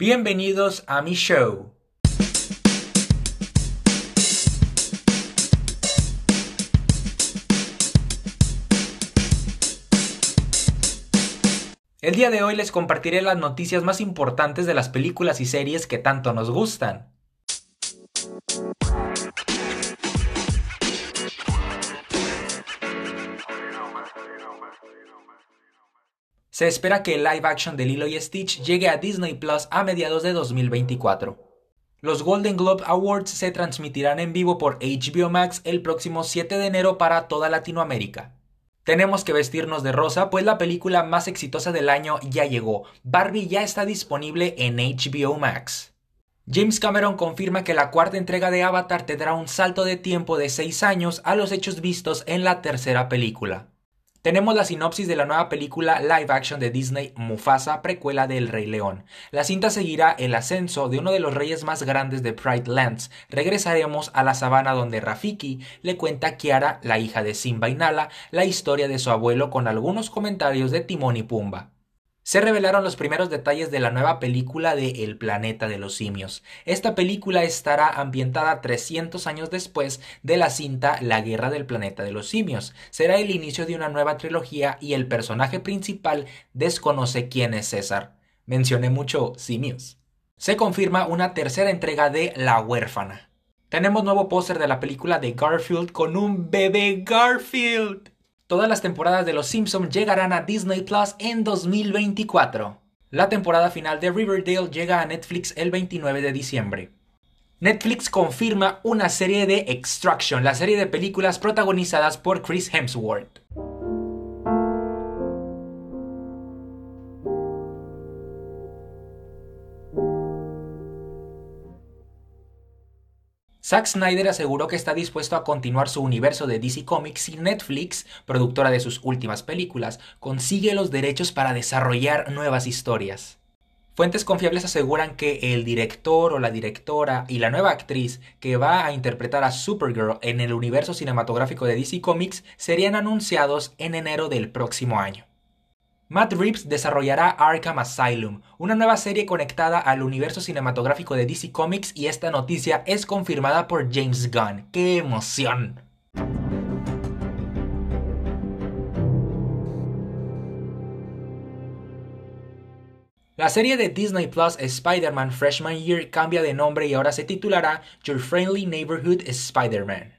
Bienvenidos a mi show. El día de hoy les compartiré las noticias más importantes de las películas y series que tanto nos gustan. Se espera que el live action de Lilo y Stitch llegue a Disney Plus a mediados de 2024. Los Golden Globe Awards se transmitirán en vivo por HBO Max el próximo 7 de enero para toda Latinoamérica. Tenemos que vestirnos de rosa, pues la película más exitosa del año ya llegó. Barbie ya está disponible en HBO Max. James Cameron confirma que la cuarta entrega de Avatar tendrá un salto de tiempo de 6 años a los hechos vistos en la tercera película. Tenemos la sinopsis de la nueva película live action de Disney Mufasa, precuela de El Rey León. La cinta seguirá el ascenso de uno de los reyes más grandes de Pride Lands. Regresaremos a la sabana donde Rafiki le cuenta a Kiara, la hija de Simba y Nala, la historia de su abuelo con algunos comentarios de Timón y Pumba se revelaron los primeros detalles de la nueva película de El planeta de los simios. Esta película estará ambientada 300 años después de la cinta La guerra del planeta de los simios. Será el inicio de una nueva trilogía y el personaje principal desconoce quién es César. Mencioné mucho simios. Se confirma una tercera entrega de La huérfana. Tenemos nuevo póster de la película de Garfield con un bebé Garfield. Todas las temporadas de Los Simpsons llegarán a Disney Plus en 2024. La temporada final de Riverdale llega a Netflix el 29 de diciembre. Netflix confirma una serie de Extraction, la serie de películas protagonizadas por Chris Hemsworth. Zack Snyder aseguró que está dispuesto a continuar su universo de DC Comics si Netflix, productora de sus últimas películas, consigue los derechos para desarrollar nuevas historias. Fuentes confiables aseguran que el director o la directora y la nueva actriz que va a interpretar a Supergirl en el universo cinematográfico de DC Comics serían anunciados en enero del próximo año. Matt Reeves desarrollará Arkham Asylum, una nueva serie conectada al universo cinematográfico de DC Comics y esta noticia es confirmada por James Gunn. ¡Qué emoción! La serie de Disney Plus Spider-Man Freshman Year cambia de nombre y ahora se titulará Your Friendly Neighborhood Spider-Man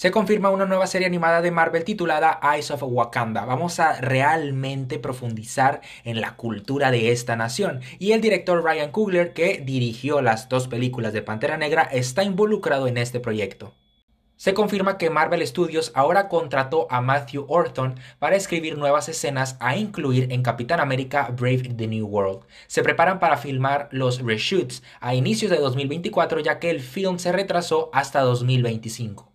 se confirma una nueva serie animada de Marvel titulada Eyes of Wakanda. Vamos a realmente profundizar en la cultura de esta nación. Y el director Ryan Coogler, que dirigió las dos películas de Pantera Negra, está involucrado en este proyecto. Se confirma que Marvel Studios ahora contrató a Matthew Orton para escribir nuevas escenas a incluir en Capitán América Brave the New World. Se preparan para filmar los reshoots a inicios de 2024 ya que el film se retrasó hasta 2025.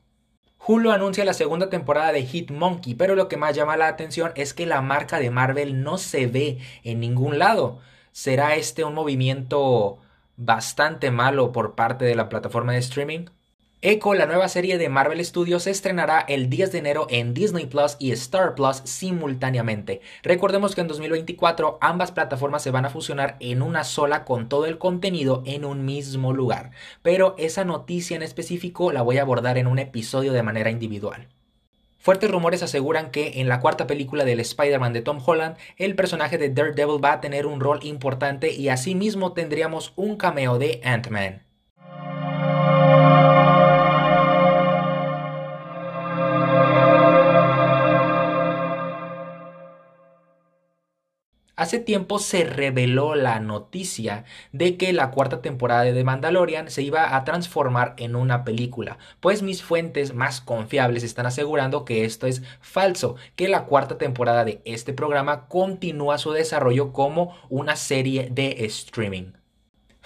Hulu anuncia la segunda temporada de Hit Monkey, pero lo que más llama la atención es que la marca de Marvel no se ve en ningún lado. ¿Será este un movimiento bastante malo por parte de la plataforma de streaming? Echo, la nueva serie de Marvel Studios, se estrenará el 10 de enero en Disney Plus y Star Plus simultáneamente. Recordemos que en 2024 ambas plataformas se van a fusionar en una sola con todo el contenido en un mismo lugar. Pero esa noticia en específico la voy a abordar en un episodio de manera individual. Fuertes rumores aseguran que en la cuarta película del Spider-Man de Tom Holland, el personaje de Daredevil va a tener un rol importante y asimismo tendríamos un cameo de Ant-Man. Hace tiempo se reveló la noticia de que la cuarta temporada de Mandalorian se iba a transformar en una película, pues mis fuentes más confiables están asegurando que esto es falso, que la cuarta temporada de este programa continúa su desarrollo como una serie de streaming.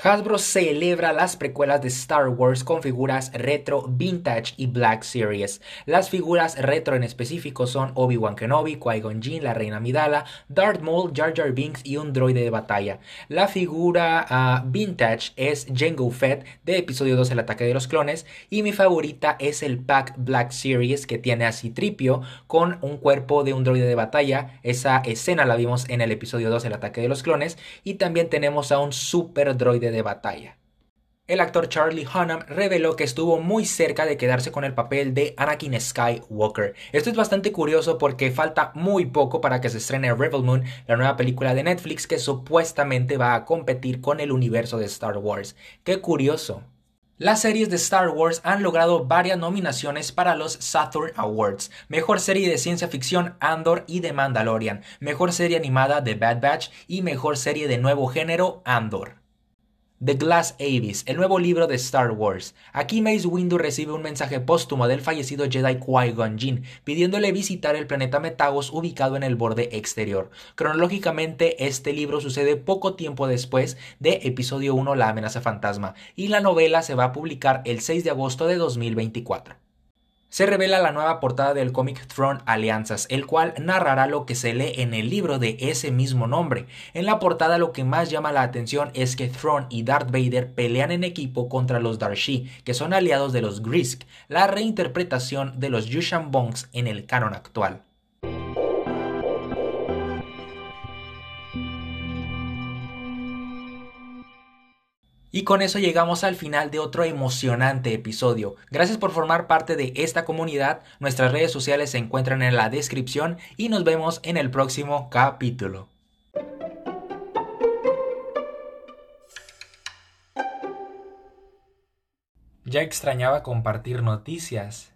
Hasbro celebra las precuelas de Star Wars con figuras retro, vintage y Black Series. Las figuras retro en específico son Obi-Wan Kenobi, Qui-Gon Jinn, la Reina Midala, Darth Maul, Jar Jar Binks y un droide de batalla. La figura ah, vintage es Jango Fett de episodio 2 El ataque de los clones y mi favorita es el pack Black Series que tiene a Citripio con un cuerpo de un droide de batalla. Esa escena la vimos en el episodio 2 El ataque de los clones y también tenemos a un super droide de batalla. El actor Charlie Hunnam reveló que estuvo muy cerca de quedarse con el papel de Anakin Skywalker. Esto es bastante curioso porque falta muy poco para que se estrene Rebel Moon, la nueva película de Netflix que supuestamente va a competir con el universo de Star Wars. ¡Qué curioso! Las series de Star Wars han logrado varias nominaciones para los Saturn Awards. Mejor serie de ciencia ficción Andor y The Mandalorian. Mejor serie animada The Bad Batch y mejor serie de nuevo género Andor. The Glass Abyss, el nuevo libro de Star Wars. Aquí Mace Windu recibe un mensaje póstumo del fallecido Jedi Qui-Gon Jinn, pidiéndole visitar el planeta Metagos ubicado en el borde exterior. Cronológicamente, este libro sucede poco tiempo después de Episodio 1 La amenaza fantasma, y la novela se va a publicar el 6 de agosto de 2024 se revela la nueva portada del cómic Throne Alianzas, el cual narrará lo que se lee en el libro de ese mismo nombre. En la portada lo que más llama la atención es que Throne y Darth Vader pelean en equipo contra los Darshi, que son aliados de los Grisk, la reinterpretación de los Yushan Bongs en el canon actual. Y con eso llegamos al final de otro emocionante episodio. Gracias por formar parte de esta comunidad. Nuestras redes sociales se encuentran en la descripción y nos vemos en el próximo capítulo. Ya extrañaba compartir noticias